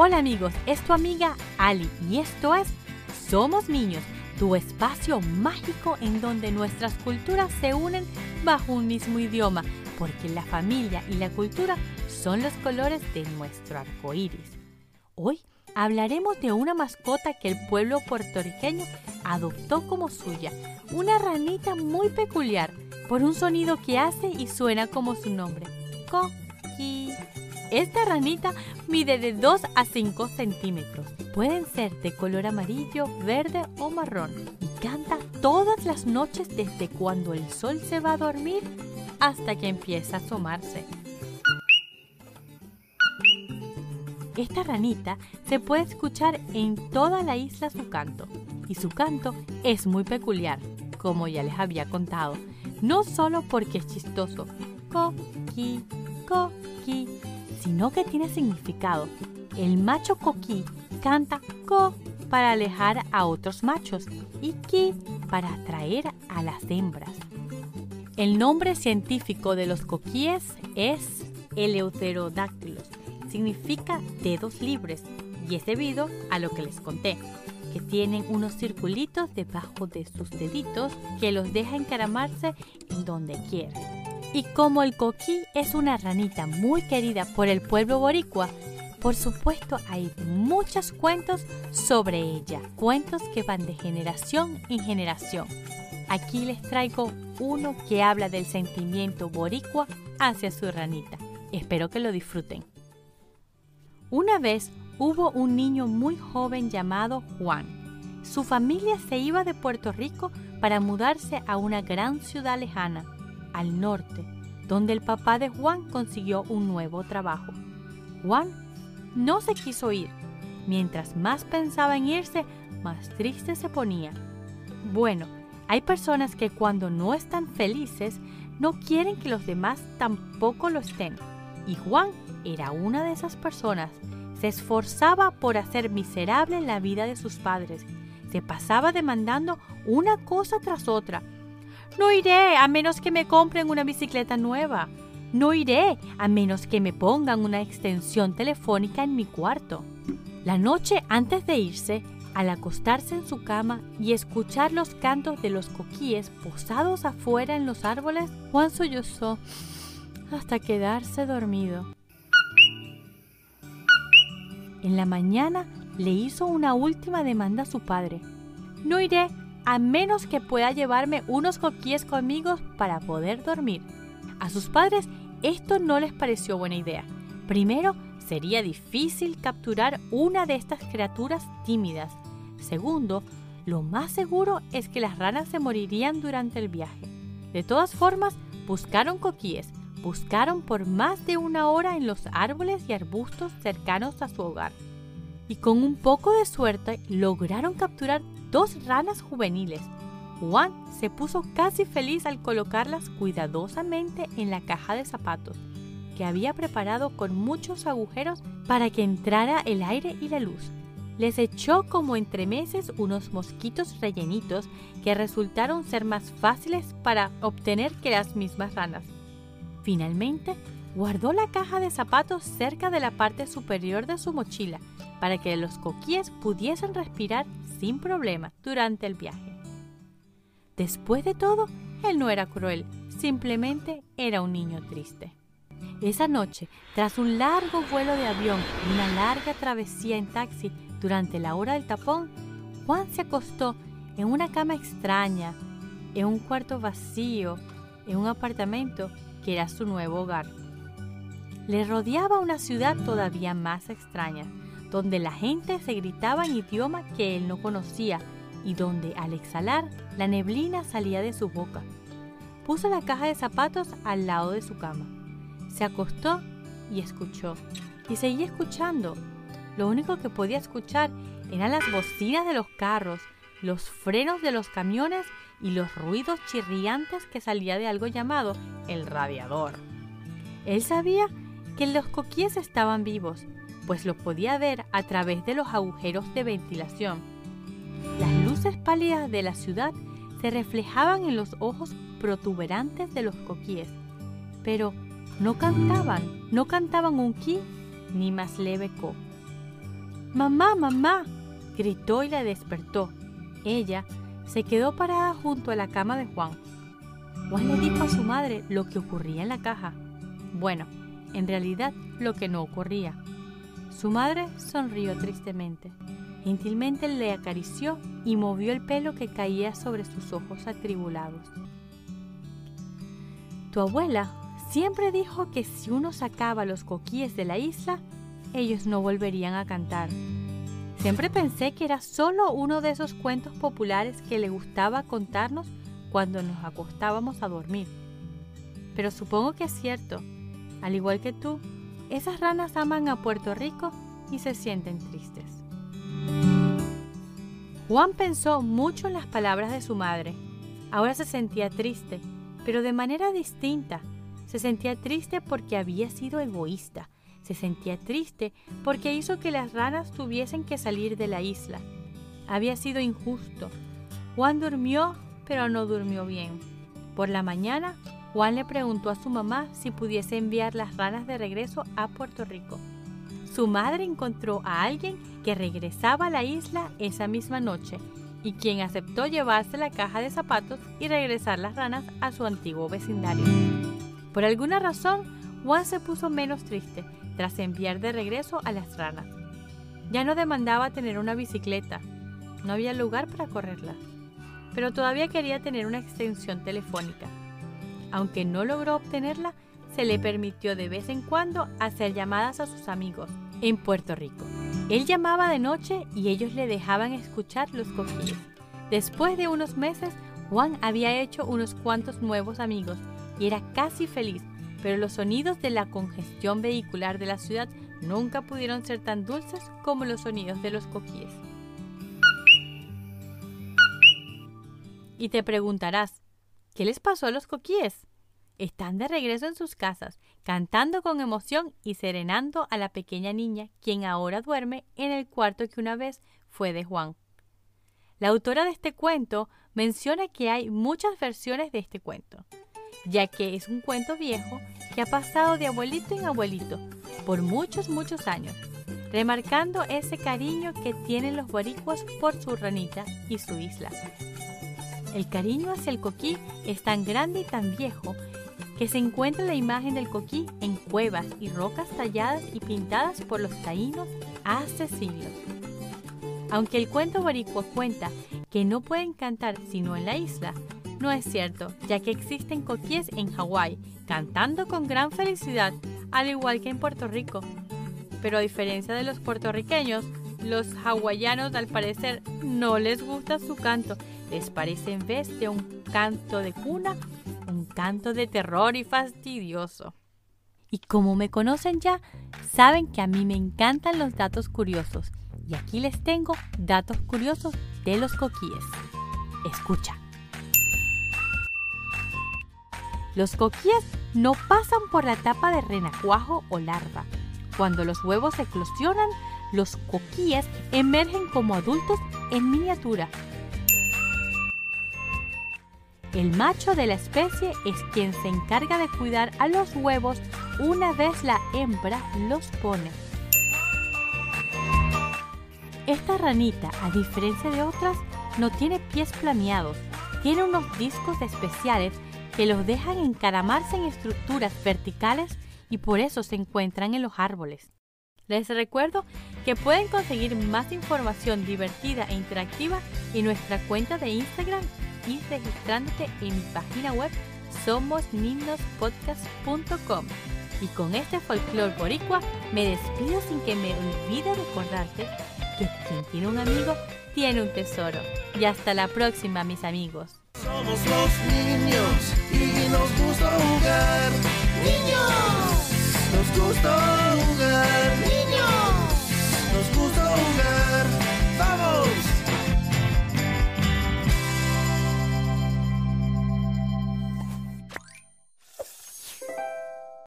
Hola amigos, es tu amiga Ali y esto es Somos Niños, tu espacio mágico en donde nuestras culturas se unen bajo un mismo idioma, porque la familia y la cultura son los colores de nuestro arco iris. Hoy hablaremos de una mascota que el pueblo puertorriqueño adoptó como suya, una ranita muy peculiar por un sonido que hace y suena como su nombre, Coqui. Esta ranita mide de 2 a 5 centímetros. Pueden ser de color amarillo, verde o marrón. Y canta todas las noches desde cuando el sol se va a dormir hasta que empieza a asomarse. Esta ranita se puede escuchar en toda la isla su canto. Y su canto es muy peculiar, como ya les había contado. No solo porque es chistoso. Coqui, coqui sino que tiene significado. El macho coquí canta co para alejar a otros machos y ki para atraer a las hembras. El nombre científico de los coquíes es Eleuterodactylos. Significa dedos libres y es debido a lo que les conté, que tienen unos circulitos debajo de sus deditos que los deja encaramarse en donde quieren. Y como el coquí es una ranita muy querida por el pueblo boricua, por supuesto hay muchos cuentos sobre ella, cuentos que van de generación en generación. Aquí les traigo uno que habla del sentimiento boricua hacia su ranita. Espero que lo disfruten. Una vez hubo un niño muy joven llamado Juan. Su familia se iba de Puerto Rico para mudarse a una gran ciudad lejana al norte, donde el papá de Juan consiguió un nuevo trabajo. Juan no se quiso ir. Mientras más pensaba en irse, más triste se ponía. Bueno, hay personas que cuando no están felices, no quieren que los demás tampoco lo estén. Y Juan era una de esas personas. Se esforzaba por hacer miserable la vida de sus padres. Se pasaba demandando una cosa tras otra no iré a menos que me compren una bicicleta nueva. No iré a menos que me pongan una extensión telefónica en mi cuarto. La noche antes de irse, al acostarse en su cama y escuchar los cantos de los coquíes posados afuera en los árboles, Juan sollozó hasta quedarse dormido. En la mañana le hizo una última demanda a su padre. No iré a menos que pueda llevarme unos coquíes conmigo para poder dormir. A sus padres esto no les pareció buena idea. Primero, sería difícil capturar una de estas criaturas tímidas. Segundo, lo más seguro es que las ranas se morirían durante el viaje. De todas formas, buscaron coquíes, buscaron por más de una hora en los árboles y arbustos cercanos a su hogar. Y con un poco de suerte lograron capturar dos ranas juveniles. Juan se puso casi feliz al colocarlas cuidadosamente en la caja de zapatos, que había preparado con muchos agujeros para que entrara el aire y la luz. Les echó como entremeses unos mosquitos rellenitos que resultaron ser más fáciles para obtener que las mismas ranas. Finalmente, guardó la caja de zapatos cerca de la parte superior de su mochila para que los coquíes pudiesen respirar sin problema durante el viaje. Después de todo, él no era cruel, simplemente era un niño triste. Esa noche, tras un largo vuelo de avión y una larga travesía en taxi durante la hora del tapón, Juan se acostó en una cama extraña, en un cuarto vacío, en un apartamento que era su nuevo hogar. Le rodeaba una ciudad todavía más extraña, donde la gente se gritaba en idioma que él no conocía y donde al exhalar la neblina salía de su boca. Puso la caja de zapatos al lado de su cama. Se acostó y escuchó. Y seguía escuchando. Lo único que podía escuchar eran las bocinas de los carros, los frenos de los camiones y los ruidos chirriantes que salía de algo llamado el radiador. Él sabía que los coquíes estaban vivos, pues lo podía ver a través de los agujeros de ventilación. Las luces pálidas de la ciudad se reflejaban en los ojos protuberantes de los coquíes, pero no cantaban, no cantaban un ki ni más leve co. Mamá, mamá, gritó y la despertó. Ella se quedó parada junto a la cama de Juan. Juan le dijo a su madre lo que ocurría en la caja. Bueno, en realidad lo que no ocurría. Su madre sonrió tristemente. Gentilmente le acarició y movió el pelo que caía sobre sus ojos atribulados. Tu abuela siempre dijo que si uno sacaba los coquíes de la isla, ellos no volverían a cantar. Siempre pensé que era solo uno de esos cuentos populares que le gustaba contarnos cuando nos acostábamos a dormir. Pero supongo que es cierto. Al igual que tú, esas ranas aman a Puerto Rico y se sienten tristes. Juan pensó mucho en las palabras de su madre. Ahora se sentía triste, pero de manera distinta. Se sentía triste porque había sido egoísta se sentía triste porque hizo que las ranas tuviesen que salir de la isla. Había sido injusto. Juan durmió, pero no durmió bien. Por la mañana, Juan le preguntó a su mamá si pudiese enviar las ranas de regreso a Puerto Rico. Su madre encontró a alguien que regresaba a la isla esa misma noche y quien aceptó llevarse la caja de zapatos y regresar las ranas a su antiguo vecindario. Por alguna razón, Juan se puso menos triste tras enviar de regreso a las ranas. Ya no demandaba tener una bicicleta, no había lugar para correrla, pero todavía quería tener una extensión telefónica. Aunque no logró obtenerla, se le permitió de vez en cuando hacer llamadas a sus amigos en Puerto Rico. Él llamaba de noche y ellos le dejaban escuchar los coquillos. Después de unos meses, Juan había hecho unos cuantos nuevos amigos y era casi feliz pero los sonidos de la congestión vehicular de la ciudad nunca pudieron ser tan dulces como los sonidos de los coquíes. Y te preguntarás, ¿qué les pasó a los coquíes? Están de regreso en sus casas, cantando con emoción y serenando a la pequeña niña, quien ahora duerme en el cuarto que una vez fue de Juan. La autora de este cuento menciona que hay muchas versiones de este cuento ya que es un cuento viejo que ha pasado de abuelito en abuelito por muchos, muchos años, remarcando ese cariño que tienen los boricuas por su ranita y su isla. El cariño hacia el coquí es tan grande y tan viejo que se encuentra la imagen del coquí en cuevas y rocas talladas y pintadas por los taínos hace siglos. Aunque el cuento boricua cuenta que no pueden cantar sino en la isla, no es cierto, ya que existen coquíes en Hawái, cantando con gran felicidad, al igual que en Puerto Rico. Pero a diferencia de los puertorriqueños, los hawaianos al parecer no les gusta su canto, les parece en vez de un canto de cuna, un canto de terror y fastidioso. Y como me conocen ya, saben que a mí me encantan los datos curiosos. Y aquí les tengo datos curiosos de los coquíes. Escucha. Los coquíes no pasan por la etapa de renacuajo o larva. Cuando los huevos eclosionan, los coquíes emergen como adultos en miniatura. El macho de la especie es quien se encarga de cuidar a los huevos una vez la hembra los pone. Esta ranita, a diferencia de otras, no tiene pies planeados, tiene unos discos especiales que los dejan encaramarse en estructuras verticales y por eso se encuentran en los árboles. Les recuerdo que pueden conseguir más información divertida e interactiva en nuestra cuenta de Instagram y registrándote en mi página web somosninospodcast.com. Y con este folclore boricua me despido sin que me olvide recordarte que quien tiene un amigo tiene un tesoro. Y hasta la próxima, mis amigos. Somos los niños